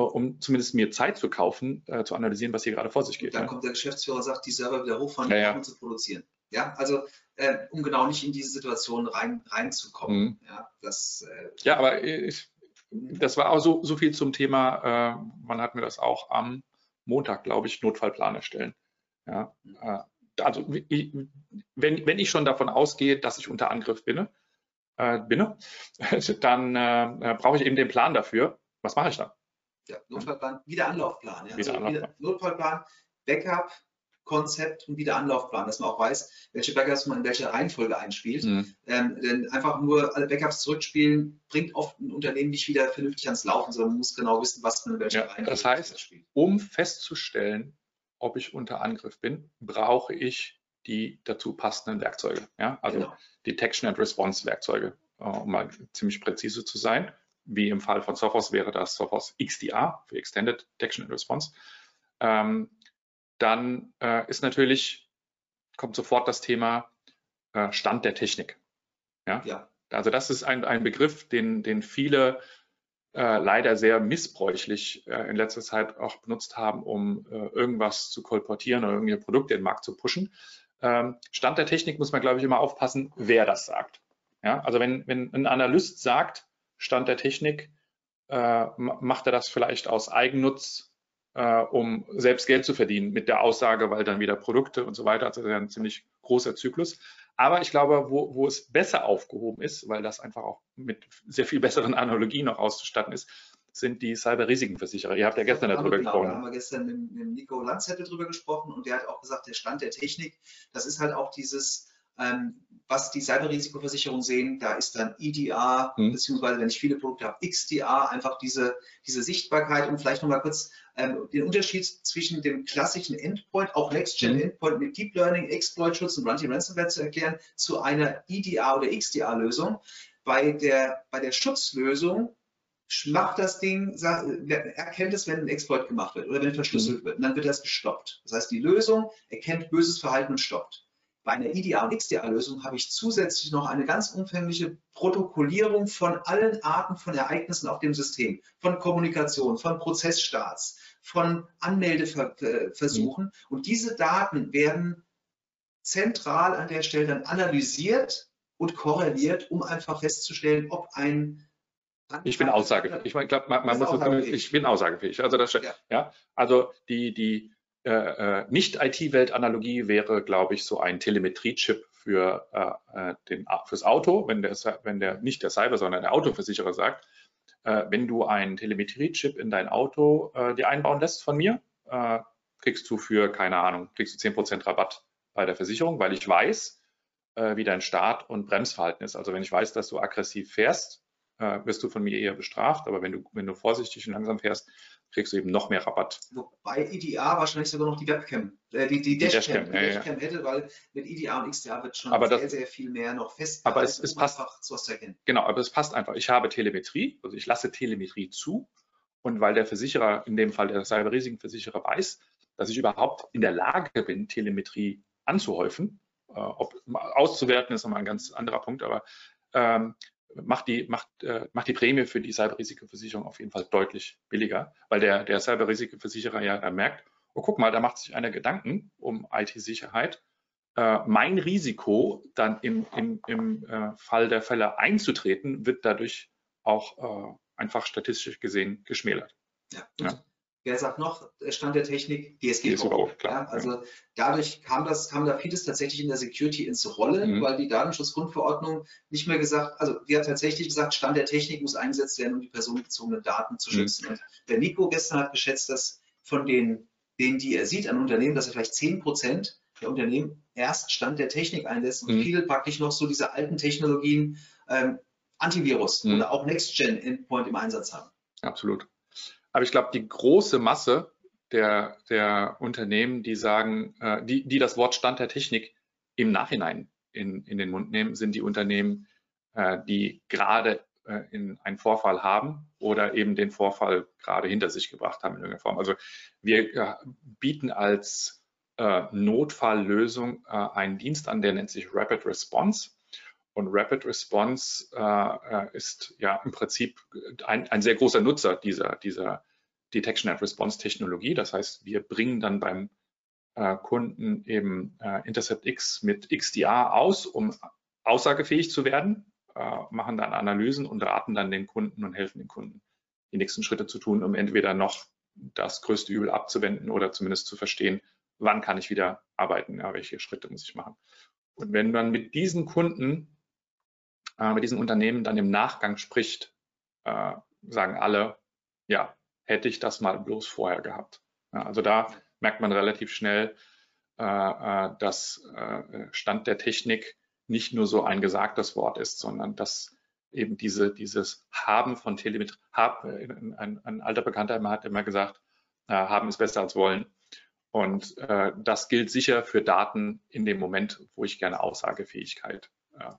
um zumindest mir Zeit zu kaufen, äh, zu analysieren, was hier gerade vor sich geht. Und dann ja. kommt der Geschäftsführer und sagt, die Server wieder hochfahren, ja, ja. um zu produzieren. Ja, also äh, um genau nicht in diese Situation rein, reinzukommen. Mhm. Ja, das, ja, aber ich, das war auch so, so viel zum Thema, äh, man hat mir das auch am Montag, glaube ich, Notfallplan erstellen. Ja, äh, also ich, wenn, wenn ich schon davon ausgehe, dass ich unter Angriff bin, äh, bin *laughs* dann äh, brauche ich eben den Plan dafür. Was mache ich dann? Ja, Notfallplan, Wiederanlaufplan. Ja. Also Wiederanlaufplan. Notfallplan, Backup, Konzept und wieder Anlaufplan, dass man auch weiß, welche Backups man in welcher Reihenfolge einspielt. Mhm. Ähm, denn einfach nur alle Backups zurückspielen, bringt oft ein Unternehmen nicht wieder vernünftig ans Laufen, sondern man muss genau wissen, was man in welcher ja, Reihenfolge Das heißt, spielt. um festzustellen, ob ich unter Angriff bin, brauche ich die dazu passenden Werkzeuge. Ja? Also genau. Detection and Response Werkzeuge, äh, um mal ziemlich präzise zu sein. Wie im Fall von Sophos wäre das Sophos XDR für Extended Detection and Response. Ähm, dann äh, ist natürlich, kommt sofort das Thema äh, Stand der Technik. Ja? ja. Also das ist ein, ein Begriff, den, den viele äh, leider sehr missbräuchlich äh, in letzter Zeit auch benutzt haben, um äh, irgendwas zu kolportieren oder irgendein Produkt in den Markt zu pushen. Ähm, Stand der Technik muss man, glaube ich, immer aufpassen, wer das sagt. Ja? Also wenn, wenn ein Analyst sagt, Stand der Technik, äh, macht er das vielleicht aus Eigennutz äh, um selbst Geld zu verdienen mit der Aussage, weil dann wieder Produkte und so weiter. Also das ist ein ziemlich großer Zyklus. Aber ich glaube, wo, wo es besser aufgehoben ist, weil das einfach auch mit sehr viel besseren Analogien noch auszustatten ist, sind die Cyber-Risikenversicherer. Ihr habt ja gestern darüber genau, gesprochen. Da haben wir gestern mit, mit Nico Lanzette darüber gesprochen und der hat auch gesagt, der Stand der Technik, das ist halt auch dieses, ähm, was die Cyberrisikoversicherung sehen, da ist dann EDR, hm. beziehungsweise wenn ich viele Produkte habe, XDR, einfach diese, diese Sichtbarkeit und vielleicht nochmal kurz ähm, den Unterschied zwischen dem klassischen Endpoint, auch Next-Gen-Endpoint hm. mit Deep Learning, Exploit-Schutz und Anti-Ransomware zu erklären, zu einer EDR oder XDR-Lösung. Bei der, bei der Schutzlösung macht das Ding, erkennt es, wenn ein Exploit gemacht wird oder wenn verschlüsselt mhm. wird. Und dann wird das gestoppt. Das heißt, die Lösung erkennt böses Verhalten und stoppt. Bei einer IDA und XDA-Lösung habe ich zusätzlich noch eine ganz umfängliche Protokollierung von allen Arten von Ereignissen auf dem System, von Kommunikation, von Prozessstarts, von Anmeldeversuchen. Und diese Daten werden zentral an der Stelle dann analysiert und korreliert, um einfach festzustellen, ob ein ich bin aussagefähig. Ich glaube, man, man muss ich bin aussagefähig. Also das, ja. ja. also die die äh, äh, Nicht-IT-Welt-Analogie wäre, glaube ich, so ein Telemetrie-Chip für äh, äh den, fürs Auto, wenn der, wenn der nicht der Cyber, sondern der Autoversicherer sagt, äh, wenn du einen Telemetrie-Chip in dein Auto äh, dir einbauen lässt von mir, äh, kriegst du für, keine Ahnung, kriegst du 10% Rabatt bei der Versicherung, weil ich weiß, äh, wie dein Start- und Bremsverhalten ist. Also wenn ich weiß, dass du aggressiv fährst, äh, wirst du von mir eher bestraft, aber wenn du, wenn du vorsichtig und langsam fährst, kriegst du eben noch mehr Rabatt. Wobei EDA wahrscheinlich sogar noch die Webcam, äh, die, die Dashcam, die Dashcam, ja, hätte, weil mit EDA und XDA wird schon aber sehr, das, sehr viel mehr noch fest. Aber es, es passt einfach sowas zu erkennen. Genau, aber es passt einfach. Ich habe Telemetrie, also ich lasse Telemetrie zu und weil der Versicherer, in dem Fall der Cyberrisikenversicherer weiß, dass ich überhaupt in der Lage bin, Telemetrie anzuhäufen, äh, ob, auszuwerten ist nochmal ein ganz anderer Punkt, aber ähm, macht die, macht, äh, macht die Prämie für die Cyberrisikoversicherung auf jeden Fall deutlich billiger, weil der, der Cyberrisikoversicherer ja merkt, oh guck mal, da macht sich einer Gedanken um IT-Sicherheit. Äh, mein Risiko, dann im, im, im äh, Fall der Fälle einzutreten, wird dadurch auch äh, einfach statistisch gesehen geschmälert. Ja. ja wer sagt noch, Stand der Technik, DSGVO. Ja, also dadurch kam das, kam da vieles tatsächlich in der Security ins Rollen, mhm. weil die Datenschutzgrundverordnung nicht mehr gesagt, also die hat tatsächlich gesagt, Stand der Technik muss eingesetzt werden, um die personenbezogenen Daten zu mhm. schützen. Mhm. Und der Nico gestern hat geschätzt, dass von den, denen, die er sieht an Unternehmen, dass er vielleicht 10 Prozent der Unternehmen erst Stand der Technik einsetzt und mhm. viele praktisch noch so diese alten Technologien ähm, Antivirus mhm. oder auch Next-Gen-Endpoint im Einsatz haben. Absolut. Aber ich glaube, die große Masse der, der Unternehmen, die sagen, äh, die, die das Wort Stand der Technik im Nachhinein in, in den Mund nehmen, sind die Unternehmen, äh, die gerade äh, in einen Vorfall haben oder eben den Vorfall gerade hinter sich gebracht haben in irgendeiner Form. Also wir äh, bieten als äh, Notfalllösung einen Dienst an, der nennt sich Rapid Response. Und Rapid Response äh, äh, ist ja im Prinzip ein, ein sehr großer Nutzer dieser, dieser Detection and Response Technologie. Das heißt, wir bringen dann beim äh, Kunden eben äh, Intercept X mit XDR aus, um aussagefähig zu werden, äh, machen dann Analysen und raten dann den Kunden und helfen den Kunden, die nächsten Schritte zu tun, um entweder noch das größte Übel abzuwenden oder zumindest zu verstehen, wann kann ich wieder arbeiten, ja, welche Schritte muss ich machen. Und wenn man mit diesen Kunden äh, mit diesen Unternehmen dann im Nachgang spricht, äh, sagen alle, ja, hätte ich das mal bloß vorher gehabt. Ja, also da merkt man relativ schnell, äh, äh dass äh, Stand der Technik nicht nur so ein gesagtes Wort ist, sondern dass eben diese, dieses Haben von Telemetrie, hab, äh, ein, ein, alter Bekannter hat immer gesagt, haben ist besser als wollen. Und äh, das gilt sicher für Daten in dem Moment, wo ich gerne Aussagefähigkeit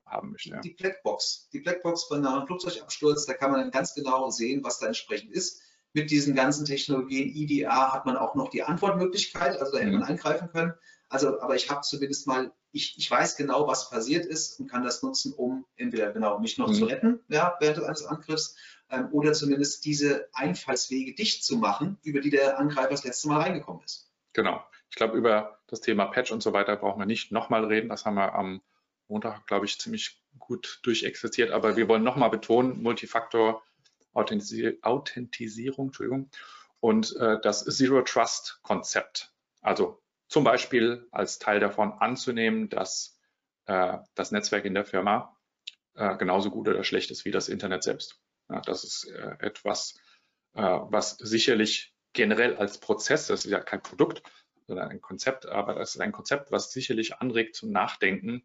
haben möchte. Ja. Die Blackbox, die Blackbox bei einem Flugzeugabsturz, da kann man dann ganz genau sehen, was da entsprechend ist. Mit diesen ganzen Technologien IDA hat man auch noch die Antwortmöglichkeit, also da hätte mhm. man eingreifen können. Also, aber ich habe zumindest mal, ich, ich weiß genau, was passiert ist und kann das nutzen, um entweder genau mich noch mhm. zu retten, ja, während eines Angriffs, ähm, oder zumindest diese Einfallswege dicht zu machen, über die der Angreifer das letzte Mal reingekommen ist. Genau. Ich glaube, über das Thema Patch und so weiter brauchen wir nicht nochmal reden. Das haben wir am Montag, glaube ich, ziemlich gut durchexerziert. Aber wir wollen nochmal betonen, Multifaktor Authentisierung Entschuldigung, und äh, das Zero Trust Konzept. Also zum Beispiel als Teil davon anzunehmen, dass äh, das Netzwerk in der Firma äh, genauso gut oder schlecht ist wie das Internet selbst. Ja, das ist äh, etwas, äh, was sicherlich generell als Prozess, das ist ja kein Produkt, sondern ein Konzept, aber das ist ein Konzept, was sicherlich anregt zum Nachdenken,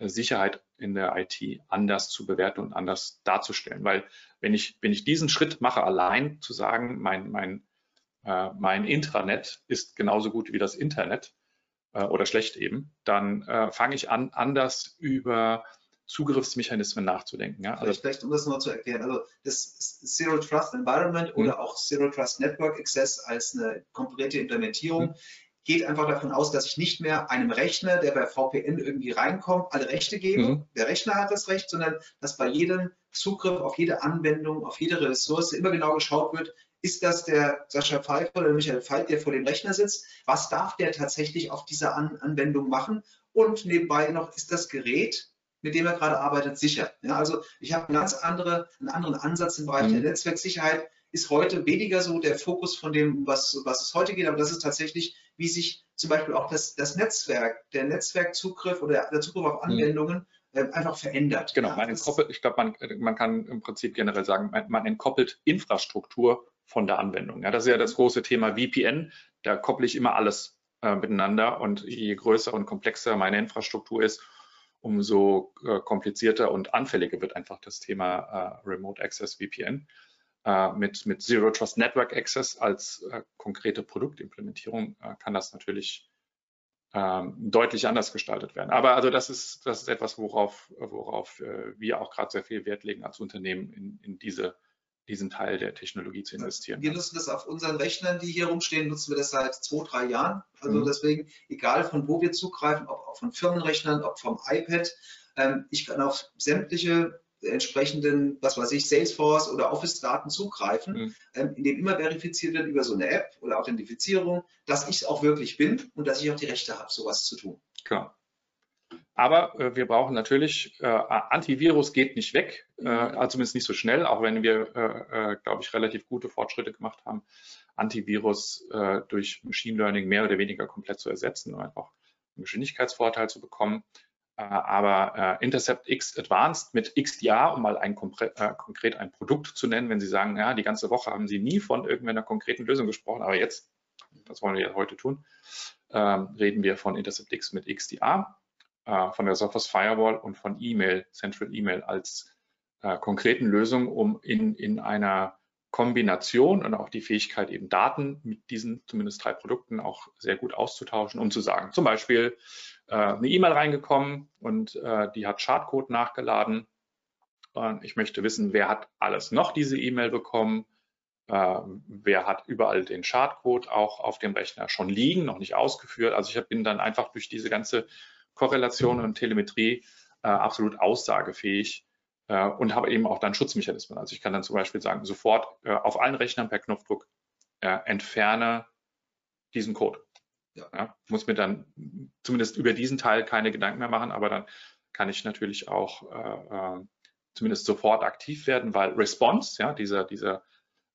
Sicherheit in der IT anders zu bewerten und anders darzustellen. Weil wenn ich, wenn ich diesen Schritt mache, allein zu sagen, mein, mein, äh, mein Intranet ist genauso gut wie das Internet äh, oder schlecht eben, dann äh, fange ich an, anders über Zugriffsmechanismen nachzudenken. Ja? Also vielleicht, um das noch zu erklären, also das Zero Trust Environment mhm. oder auch Zero Trust Network Access als eine komplette Implementierung mhm geht einfach davon aus, dass ich nicht mehr einem Rechner, der bei VPN irgendwie reinkommt, alle Rechte gebe. Mhm. Der Rechner hat das Recht, sondern dass bei jedem Zugriff auf jede Anwendung, auf jede Ressource immer genau geschaut wird, ist das der Sascha Pfeiffer oder Michael Veit, der vor dem Rechner sitzt? Was darf der tatsächlich auf dieser An Anwendung machen? Und nebenbei noch, ist das Gerät, mit dem er gerade arbeitet, sicher? Ja, also ich habe einen ganz andere, einen anderen Ansatz im Bereich mhm. der Netzwerksicherheit ist heute weniger so der Fokus von dem, was, was es heute geht, aber das ist tatsächlich, wie sich zum Beispiel auch das, das Netzwerk, der Netzwerkzugriff oder der Zugriff auf mhm. Anwendungen äh, einfach verändert. Genau, man entkoppelt, ich glaube, man, man kann im Prinzip generell sagen, man, man entkoppelt Infrastruktur von der Anwendung. Ja, das ist ja das große Thema VPN, da kopple ich immer alles äh, miteinander und je größer und komplexer meine Infrastruktur ist, umso äh, komplizierter und anfälliger wird einfach das Thema äh, Remote Access VPN mit, mit Zero Trust Network Access als äh, konkrete Produktimplementierung äh, kann das natürlich ähm, deutlich anders gestaltet werden. Aber also das ist, das ist etwas, worauf, worauf äh, wir auch gerade sehr viel Wert legen als Unternehmen in, in diese diesen Teil der Technologie zu investieren. Wir nutzen das auf unseren Rechnern, die hier rumstehen, nutzen wir das seit zwei, drei Jahren. Also mhm. deswegen, egal von wo wir zugreifen, ob von Firmenrechnern, ob vom iPad, ähm, ich kann auf sämtliche entsprechenden, was weiß ich, Salesforce oder Office-Daten zugreifen, mhm. ähm, indem immer verifiziert wird über so eine App oder Authentifizierung, dass ich es auch wirklich bin und dass ich auch die Rechte habe, sowas zu tun. Klar. Aber äh, wir brauchen natürlich, äh, Antivirus geht nicht weg, äh, also zumindest nicht so schnell, auch wenn wir, äh, äh, glaube ich, relativ gute Fortschritte gemacht haben, Antivirus äh, durch Machine Learning mehr oder weniger komplett zu ersetzen, um einfach einen Geschwindigkeitsvorteil zu bekommen. Äh, aber äh, Intercept X Advanced mit XDR, um mal ein äh, konkret ein Produkt zu nennen, wenn Sie sagen, ja, die ganze Woche haben Sie nie von irgendeiner konkreten Lösung gesprochen, aber jetzt, das wollen wir heute tun, ähm, reden wir von Intercept X mit äh, von der Sophos Firewall und von E-Mail, Central E-Mail als konkreten Lösungen, um in, in einer Kombination und auch die Fähigkeit, eben Daten mit diesen zumindest drei Produkten auch sehr gut auszutauschen, um zu sagen, zum Beispiel äh, eine E-Mail reingekommen und äh, die hat Schadcode nachgeladen. Und ich möchte wissen, wer hat alles noch diese E-Mail bekommen, äh, wer hat überall den Schadcode auch auf dem Rechner schon liegen, noch nicht ausgeführt. Also ich bin dann einfach durch diese ganze Korrelation und Telemetrie äh, absolut aussagefähig äh, und habe eben auch dann Schutzmechanismen. Also ich kann dann zum Beispiel sagen, sofort äh, auf allen Rechnern per Knopfdruck entferne diesen Code. Ja. muss mir dann zumindest über diesen Teil keine Gedanken mehr machen, aber dann kann ich natürlich auch äh, äh, zumindest sofort aktiv werden, weil Response, ja, dieser, dieser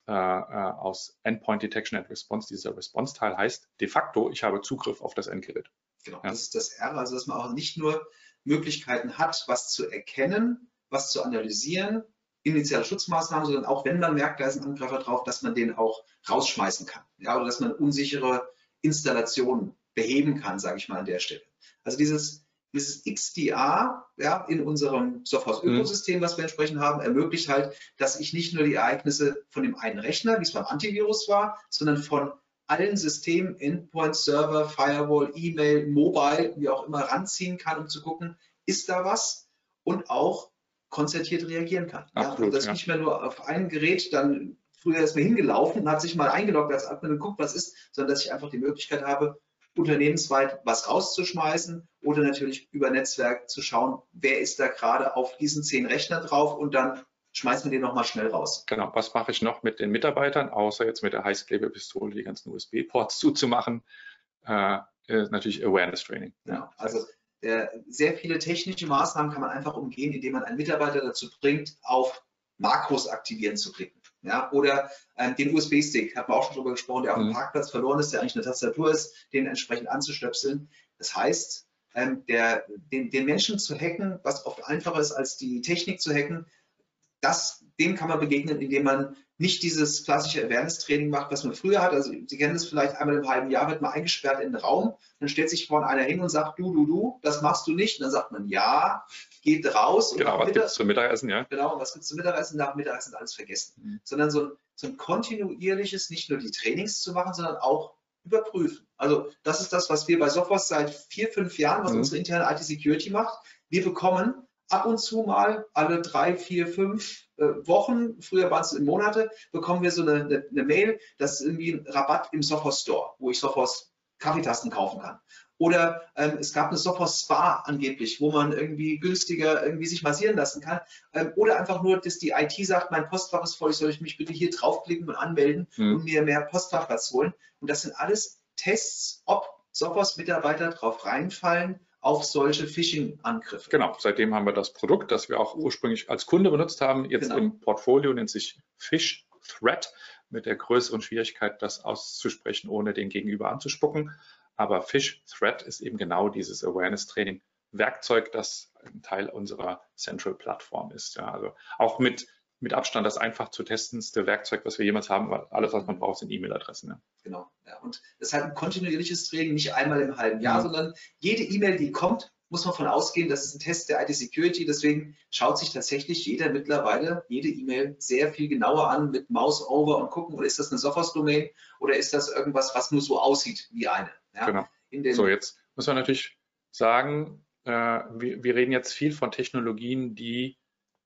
äh, aus Endpoint Detection and Response, dieser Response-Teil heißt de facto, ich habe Zugriff auf das Endgerät. Genau, ja. das ist das R, also dass man auch nicht nur Möglichkeiten hat, was zu erkennen, was zu analysieren, initiale Schutzmaßnahmen, sondern auch wenn man merkt, da ist ein Angreifer drauf, dass man den auch rausschmeißen kann. Ja, oder dass man unsichere Installationen beheben kann, sage ich mal an der Stelle. Also dieses, dieses XDA ja, in unserem Softhouse-Ökosystem, was wir entsprechend haben, ermöglicht halt, dass ich nicht nur die Ereignisse von dem einen Rechner, wie es beim Antivirus war, sondern von allen Systemen, Endpoint, Server, Firewall, E-Mail, Mobile, wie auch immer, ranziehen kann, um zu gucken, ist da was? Und auch konzertiert reagieren kann. Absolut, ja, dass ja. nicht mehr nur auf einem Gerät dann früher ist mir hingelaufen und hat sich mal eingeloggt als Admin und guckt, was ist, sondern dass ich einfach die Möglichkeit habe, unternehmensweit was rauszuschmeißen oder natürlich über Netzwerk zu schauen, wer ist da gerade auf diesen zehn Rechner drauf und dann schmeißen wir den nochmal schnell raus. Genau, was mache ich noch mit den Mitarbeitern, außer jetzt mit der Heißklebepistole die ganzen USB-Ports zuzumachen? Äh, natürlich Awareness Training. Ja, also äh, sehr viele technische Maßnahmen kann man einfach umgehen, indem man einen Mitarbeiter dazu bringt, auf Makros aktivieren zu klicken. Ja, oder ähm, den USB-Stick, hat man auch schon drüber gesprochen, der auf dem mhm. Parkplatz verloren ist, der eigentlich eine Tastatur ist, den entsprechend anzustöpseln. Das heißt, ähm, der, den, den Menschen zu hacken, was oft einfacher ist als die Technik zu hacken, das, dem kann man begegnen, indem man nicht dieses klassische Awareness-Training macht, was man früher hat. Also Sie kennen das vielleicht einmal im halben Jahr, wird man eingesperrt in den Raum, dann stellt sich vorne einer hin und sagt, du, du, du, das machst du nicht. Und dann sagt man, ja, geht raus. Genau, was gibt es zum Mittagessen, ja? Genau, was gibt es zum Mittagessen? Nach Mittagessen alles vergessen. Mhm. Sondern so ein, so ein kontinuierliches, nicht nur die Trainings zu machen, sondern auch überprüfen. Also das ist das, was wir bei Software seit vier, fünf Jahren, was mhm. unsere interne IT-Security macht. Wir bekommen ab und zu mal, alle drei, vier, fünf äh, Wochen, früher waren es in Monate, bekommen wir so eine, eine, eine Mail, das ist irgendwie ein Rabatt im Sophos Store, wo ich Sophos Kaffeetasten kaufen kann. Oder ähm, es gab eine Sophos Spa angeblich, wo man irgendwie günstiger irgendwie sich massieren lassen kann. Ähm, oder einfach nur, dass die IT sagt, mein Postfach ist voll, ich soll ich mich bitte hier draufklicken und anmelden mhm. und mir mehr Postfachplatz holen. Und das sind alles Tests, ob Sophos Mitarbeiter drauf reinfallen auf solche Phishing-Angriffe. Genau, seitdem haben wir das Produkt, das wir auch ursprünglich als Kunde benutzt haben, jetzt genau. im Portfolio, nennt sich Fish Threat, mit der größeren Schwierigkeit, das auszusprechen, ohne den Gegenüber anzuspucken. Aber Fish Threat ist eben genau dieses Awareness-Training. Werkzeug, das ein Teil unserer Central-Plattform ist. Ja, also auch mit mit Abstand das einfach zu testendste Werkzeug, was wir jemals haben, weil alles, was man braucht, sind E-Mail-Adressen. Ja. Genau. Ja, und das ist halt ein kontinuierliches Training, nicht einmal im halben Jahr, mhm. sondern jede E-Mail, die kommt, muss man von ausgehen, das ist ein Test der IT-Security. Deswegen schaut sich tatsächlich jeder mittlerweile jede E-Mail sehr viel genauer an mit Mouse over und gucken, ist das eine Sophos-Domain oder ist das irgendwas, was nur so aussieht wie eine. Ja? Genau. so, jetzt muss man natürlich sagen, äh, wir, wir, reden jetzt viel von Technologien, die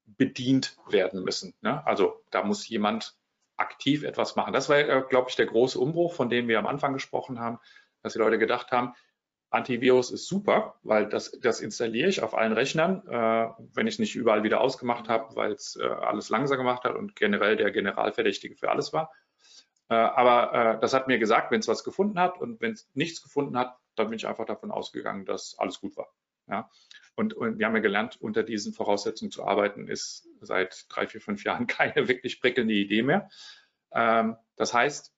bedient werden müssen. Ne? Also da muss jemand aktiv etwas machen. Das war, glaube ich, der große Umbruch, von dem wir am Anfang gesprochen haben, dass die Leute gedacht haben, Antivirus ist super, weil das, das installiere ich auf allen Rechnern, äh, wenn ich es nicht überall wieder ausgemacht habe, weil es äh, alles langsam gemacht hat und generell der Generalverdächtige für alles war. Äh, aber äh, das hat mir gesagt, wenn es was gefunden hat und wenn es nichts gefunden hat, dann bin ich einfach davon ausgegangen, dass alles gut war. Ja? Und, und wir haben ja gelernt, unter diesen Voraussetzungen zu arbeiten, ist seit drei, vier, fünf Jahren *laughs* keine wirklich prickelnde Idee mehr. Ähm, das heißt,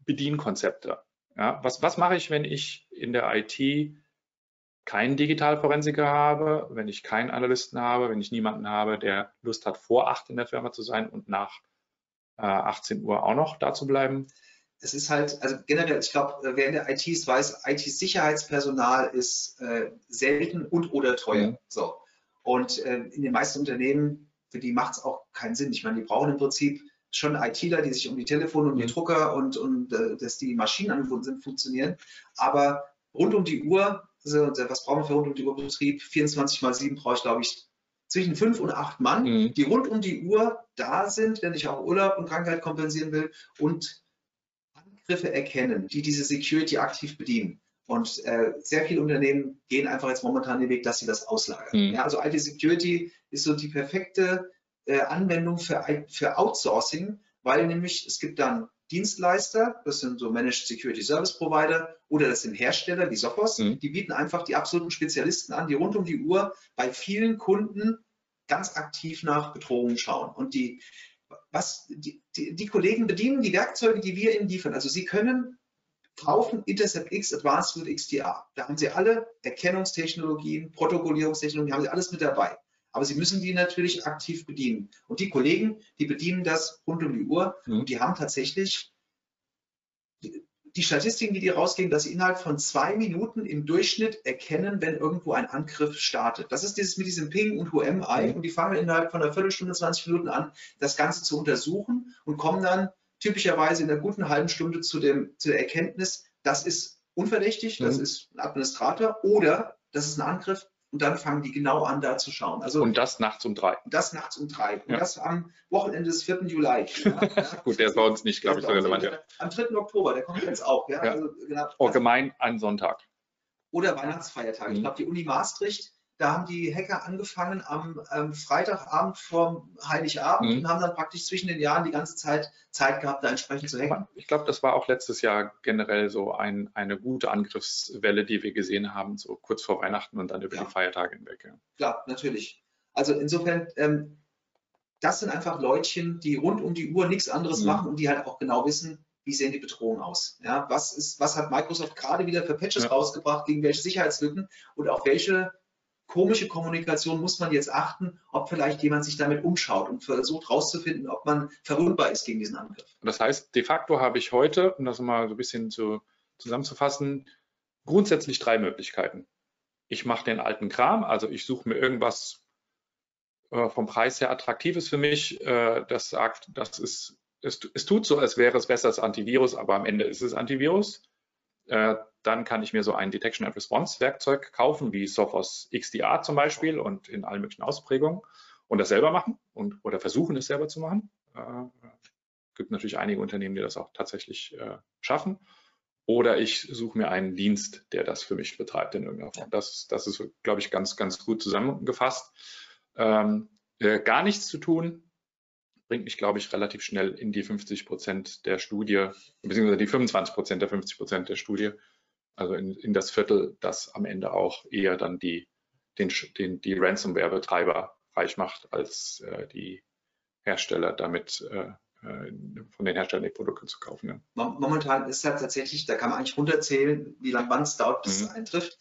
Bedienkonzepte. Ja, was, was mache ich, wenn ich in der IT keinen Digitalforensiker habe, wenn ich keinen Analysten habe, wenn ich niemanden habe, der Lust hat, vor acht in der Firma zu sein und nach äh, 18 Uhr auch noch da zu bleiben? Es ist halt, also generell, ich glaube, wer in der IT ist, weiß, IT-Sicherheitspersonal ist äh, selten und oder teuer. Mhm. So. Und äh, in den meisten Unternehmen, für die macht es auch keinen Sinn. Ich meine, die brauchen im Prinzip schon ITler, die sich um die Telefone und die mhm. Drucker und, und äh, dass die Maschinen angebunden sind, funktionieren. Aber rund um die Uhr, also, was brauchen wir für rund um die Uhr Betrieb? 24 mal 7 brauche ich, glaube ich, zwischen fünf und acht Mann, mhm. die rund um die Uhr da sind, wenn ich auch Urlaub und Krankheit kompensieren will und Angriffe erkennen, die diese Security aktiv bedienen. Und äh, sehr viele Unternehmen gehen einfach jetzt momentan den Weg, dass sie das auslagern. Mhm. Ja, also IT Security ist so die perfekte äh, Anwendung für, für Outsourcing, weil nämlich es gibt dann Dienstleister, das sind so Managed Security Service Provider oder das sind Hersteller wie Sophos, mhm. die bieten einfach die absoluten Spezialisten an, die rund um die Uhr bei vielen Kunden ganz aktiv nach Bedrohungen schauen. Und die, was, die, die, die Kollegen bedienen die Werkzeuge, die wir ihnen liefern. Also sie können kaufen Intercept X Advanced with XDR. Da haben sie alle Erkennungstechnologien, Protokollierungstechnologien, haben sie alles mit dabei. Aber sie müssen die natürlich aktiv bedienen. Und die Kollegen, die bedienen das rund um die Uhr mhm. und die haben tatsächlich die Statistiken, die die rausgehen, dass sie innerhalb von zwei Minuten im Durchschnitt erkennen, wenn irgendwo ein Angriff startet. Das ist dieses mit diesem Ping und HMI mhm. und die fangen innerhalb von einer Viertelstunde, 20 Minuten an, das Ganze zu untersuchen und kommen dann typischerweise in einer guten halben Stunde zu, dem, zu der Erkenntnis, das ist unverdächtig, mhm. das ist ein Administrator oder das ist ein Angriff, und dann fangen die genau an, da zu schauen. Also, und das nachts um drei. Das nachts um drei. Und ja. das am Wochenende des 4. Juli. *laughs* Ja, Gut, der ist bei uns nicht, glaube ich, so relevant. Ja. Am 3. Oktober, der kommt jetzt auch. Ja? Also, genau, Allgemein an Sonntag. Oder Weihnachtsfeiertag. Mhm. Ich glaube, die Uni Maastricht da haben die Hacker angefangen am ähm, Freitagabend vor Heiligabend mhm. und haben dann praktisch zwischen den Jahren die ganze Zeit Zeit gehabt, da entsprechend zu hacken. Ich glaube, das war auch letztes Jahr generell so ein, eine gute Angriffswelle, die wir gesehen haben, so kurz vor Weihnachten und dann über ja. die Feiertage hinweg. Ja. Klar, natürlich. Also insofern, ähm, das sind einfach Leutchen, die rund um die Uhr nichts anderes mhm. machen und die halt auch genau wissen, wie sehen die Bedrohungen aus? Ja, was, ist, was hat Microsoft gerade wieder für Patches ja. rausgebracht, gegen welche Sicherheitslücken und auch welche komische Kommunikation muss man jetzt achten, ob vielleicht jemand sich damit umschaut und versucht herauszufinden, ob man verwundbar ist gegen diesen Angriff. Das heißt, de facto habe ich heute, um das mal so ein bisschen zu, zusammenzufassen, grundsätzlich drei Möglichkeiten. Ich mache den alten Kram, also ich suche mir irgendwas äh, vom Preis her Attraktives für mich, äh, das sagt, das ist, es, es tut so, als wäre es besser als Antivirus, aber am Ende ist es Antivirus. Äh, dann kann ich mir so ein Detection and Response Werkzeug kaufen, wie Sophos XDR zum Beispiel und in allen möglichen Ausprägungen und das selber machen und, oder versuchen es selber zu machen. Äh, gibt natürlich einige Unternehmen, die das auch tatsächlich äh, schaffen. Oder ich suche mir einen Dienst, der das für mich betreibt in irgendeiner Form. Das, das ist, glaube ich, ganz, ganz gut zusammengefasst. Ähm, äh, gar nichts zu tun, bringt mich, glaube ich, relativ schnell in die 50 Prozent der Studie, beziehungsweise die 25 Prozent der 50 Prozent der Studie, also in, in, das Viertel, das am Ende auch eher dann die, den, den, die Ransomware-Betreiber reich macht, als äh, die Hersteller damit äh, äh von den Herstellern die Produkte zu kaufen. Ja. Momentan ist halt tatsächlich, da kann man eigentlich runterzählen, wie lange es dauert, bis mhm. es eintrifft.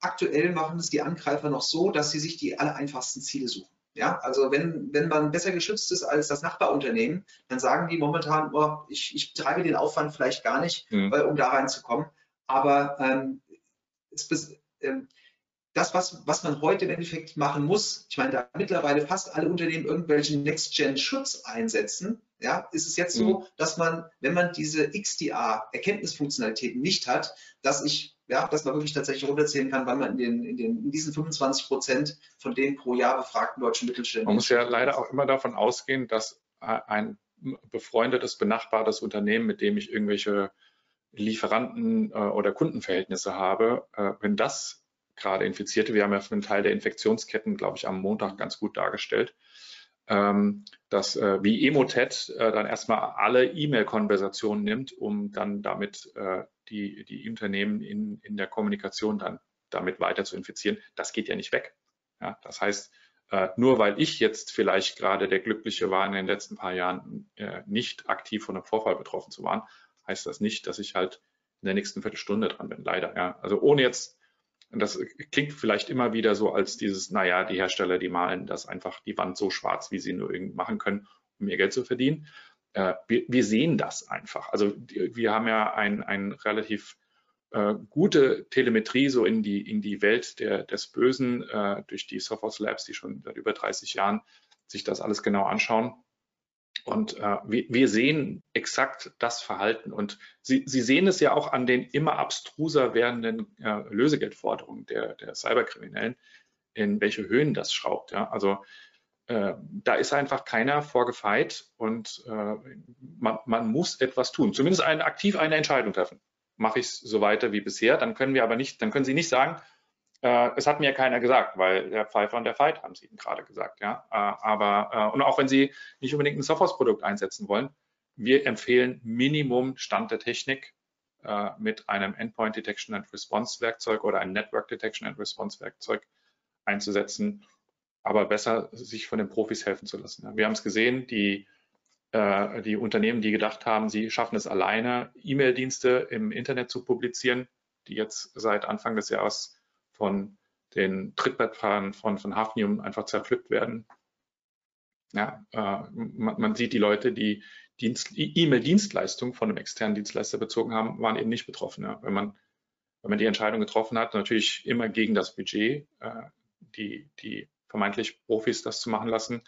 Aktuell machen es die Angreifer noch so, dass sie sich die allereinfachsten Ziele suchen. Ja, also wenn, wenn man besser geschützt ist als das Nachbarunternehmen, dann sagen die momentan, oh, ich, ich treibe den Aufwand vielleicht gar nicht, mhm. äh, um da reinzukommen. Aber ähm, es, ähm, das, was, was man heute im Endeffekt machen muss, ich meine, da mittlerweile fast alle Unternehmen irgendwelchen Next-Gen-Schutz einsetzen, ja, ist es jetzt so, mhm. dass man, wenn man diese XDA-Erkenntnisfunktionalitäten nicht hat, dass ich, ja, dass man wirklich tatsächlich runterzählen kann, weil man in, den, in, den, in diesen 25 Prozent von den pro Jahr befragten deutschen Mittelständen. Man muss ja leider auch immer davon ausgehen, dass ein befreundetes, benachbartes Unternehmen, mit dem ich irgendwelche Lieferanten äh, oder Kundenverhältnisse habe, äh, wenn das gerade Infizierte. Wir haben ja für einen Teil der Infektionsketten, glaube ich, am Montag ganz gut dargestellt, ähm, dass äh, wie Emotet äh, dann erstmal alle E-Mail-Konversationen nimmt, um dann damit äh, die, die Unternehmen in, in der Kommunikation dann damit weiter zu infizieren. Das geht ja nicht weg. Ja, das heißt, äh, nur weil ich jetzt vielleicht gerade der Glückliche war, in den letzten paar Jahren äh, nicht aktiv von einem Vorfall betroffen zu waren, heißt das nicht, dass ich halt in der nächsten Viertelstunde dran bin, leider. Ja. Also ohne jetzt und das klingt vielleicht immer wieder so als dieses, naja, die Hersteller, die malen das einfach die Wand so schwarz, wie sie nur irgend machen können, um ihr Geld zu verdienen. Äh, wir, wir, sehen das einfach. Also wir haben ja ein, ein relativ äh, gute Telemetrie so in die, in die Welt der, des Bösen äh, durch die Sophos Labs, die schon seit über 30 Jahren sich das alles genau anschauen. Und äh, wir, wir, sehen exakt das Verhalten. Und Sie, Sie sehen es ja auch an den immer abstruser werdenden äh, Lösegeldforderungen der, der Cyberkriminellen, in welche Höhen das schraubt. Ja? Also äh, da ist einfach keiner vorgefeit und äh, man, man, muss etwas tun. Zumindest eine, aktiv eine Entscheidung treffen. Mache ich es so weiter wie bisher, dann können wir aber nicht, dann können Sie nicht sagen, äh, es hat mir keiner gesagt, weil der Pfeifer und der Veit haben sie Ihnen gerade gesagt. Ja? Äh, aber, äh, und auch wenn Sie nicht unbedingt ein Sophos-Produkt einsetzen wollen, wir empfehlen Minimum Stand der Technik äh, mit einem Endpoint Detection and Response Werkzeug oder einem Network Detection and Response Werkzeug einzusetzen, aber besser sich von den Profis helfen zu lassen. Ja? Wir haben es gesehen, die äh, die Unternehmen, die gedacht haben, sie schaffen es alleine, E-Mail-Dienste im Internet zu publizieren, die jetzt seit Anfang des Jahres von den Trittbrettfahrern von, von Hafnium einfach zerpflückt werden. Ja, äh, man, man, sieht die Leute, die E-Mail-Dienstleistung von einem externen Dienstleister bezogen haben, waren eben nicht betroffen. Ja. Wenn, man, wenn man die Entscheidung getroffen hat, natürlich immer gegen das Budget, äh, die, die vermeintlich Profis das zu machen lassen,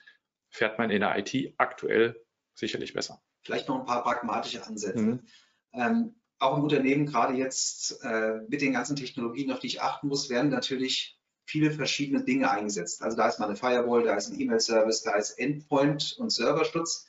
fährt man in der IT aktuell sicherlich besser. Vielleicht noch ein paar pragmatische Ansätze. Mhm. Ähm, auch im Unternehmen, gerade jetzt äh, mit den ganzen Technologien, auf die ich achten muss, werden natürlich viele verschiedene Dinge eingesetzt. Also da ist mal eine Firewall, da ist ein E-Mail-Service, da ist Endpoint und Serverschutz.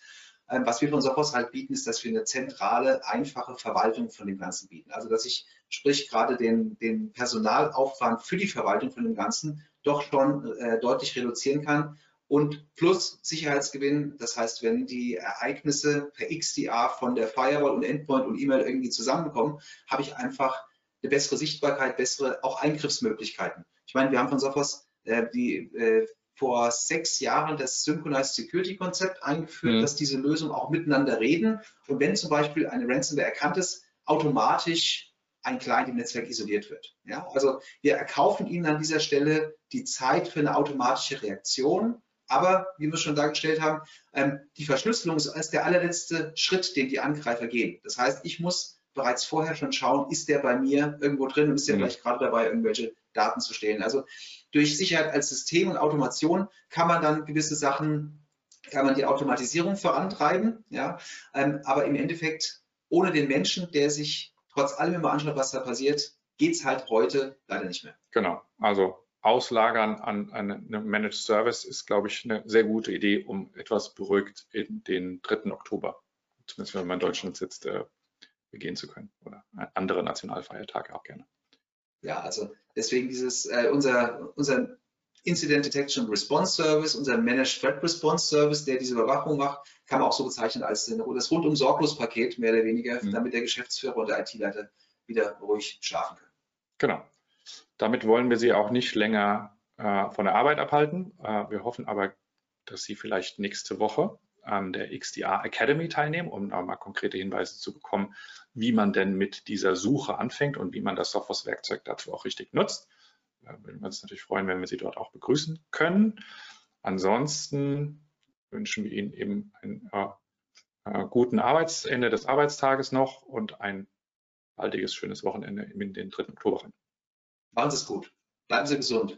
Ähm, was wir von Sophos halt bieten, ist, dass wir eine zentrale, einfache Verwaltung von dem Ganzen bieten. Also dass ich, sprich gerade den, den Personalaufwand für die Verwaltung von dem Ganzen doch schon äh, deutlich reduzieren kann und plus Sicherheitsgewinn. Das heißt, wenn die Ereignisse per XDA von der Firewall und Endpoint und E-Mail irgendwie zusammenkommen, habe ich einfach eine bessere Sichtbarkeit, bessere auch Eingriffsmöglichkeiten. Ich meine, wir haben von Sophos äh, die äh, vor sechs Jahren das Synchronized Security Konzept eingeführt, mhm. dass diese Lösungen auch miteinander reden. Und wenn zum Beispiel eine Ransomware erkannt ist, automatisch ein Client im Netzwerk isoliert wird. Ja, also wir erkaufen Ihnen an dieser Stelle die Zeit für eine automatische Reaktion aber wie wir schon dargestellt haben, ähm, die Verschlüsselung ist als der allerletzte Schritt, den die Angreifer gehen. Das heißt, ich muss bereits vorher schon schauen, ist der bei mir irgendwo drin und ist der mhm. vielleicht gerade dabei, irgendwelche Daten zu stehlen. Also durch Sicherheit als System und Automation kann man dann gewisse Sachen, kann man die Automatisierung vorantreiben, ja, ähm, aber im Endeffekt ohne den Menschen, der sich trotz allem immer anschaut, was da passiert, geht es halt heute leider nicht mehr. Genau, also Auslagern an, an einen Managed Service ist, glaube ich, eine sehr gute Idee, um etwas beruhigt in den 3. Oktober, zumindest wenn man in Deutschland sitzt, äh, begehen zu können oder andere Nationalfeiertage auch gerne. Ja, also deswegen dieses, äh, unser, unser Incident Detection Response Service, unser Managed Threat Response Service, der diese Überwachung macht, kann man auch so bezeichnen als das rundum sorglos Paket, mehr oder weniger, mhm. damit der Geschäftsführer und der IT-Leiter wieder ruhig schlafen können. Genau. Damit wollen wir Sie auch nicht länger äh, von der Arbeit abhalten. Äh, wir hoffen aber, dass Sie vielleicht nächste Woche an der XDR Academy teilnehmen, um mal konkrete Hinweise zu bekommen, wie man denn mit dieser Suche anfängt und wie man das Sophos-Werkzeug dazu auch richtig nutzt. Da würden wir uns natürlich freuen, wenn wir Sie dort auch begrüßen können. Ansonsten wünschen wir Ihnen eben ein äh, äh guten Arbeitsende des Arbeitstages noch und ein baldiges, schönes Wochenende in den 3. Oktober. Machen Sie es gut. Bleiben Sie gesund.